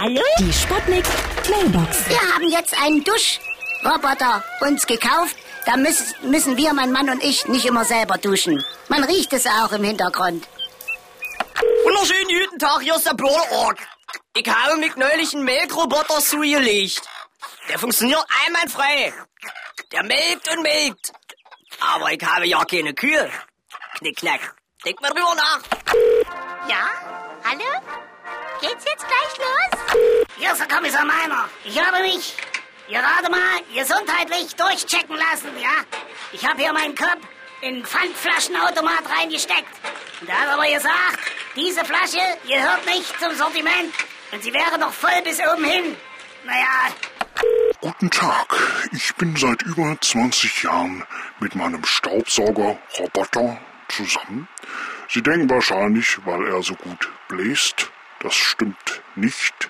Hallo? Die Sputnik Mailbox. Wir haben jetzt einen Duschroboter uns gekauft. Da müssen, müssen wir, mein Mann und ich, nicht immer selber duschen. Man riecht es auch im Hintergrund. Wunderschönen guten Tag, hier ist der Bürgerorg. Ich habe mich neulich einen Melkroboter zugelegt. Der funktioniert einwandfrei. Der melkt und melkt. Aber ich habe ja keine Kühe. Knickknack. Denk mal drüber nach. Der Kommissar Meiner. Ich habe mich gerade mal gesundheitlich durchchecken lassen, ja? Ich habe hier meinen Kopf in Pfandflaschenautomat reingesteckt. Und er hat aber gesagt, diese Flasche gehört nicht zum Sortiment. Und sie wäre noch voll bis oben hin. Naja, Guten Tag, ich bin seit über 20 Jahren mit meinem Staubsauger-Roboter zusammen. Sie denken wahrscheinlich, weil er so gut bläst. Das stimmt nicht.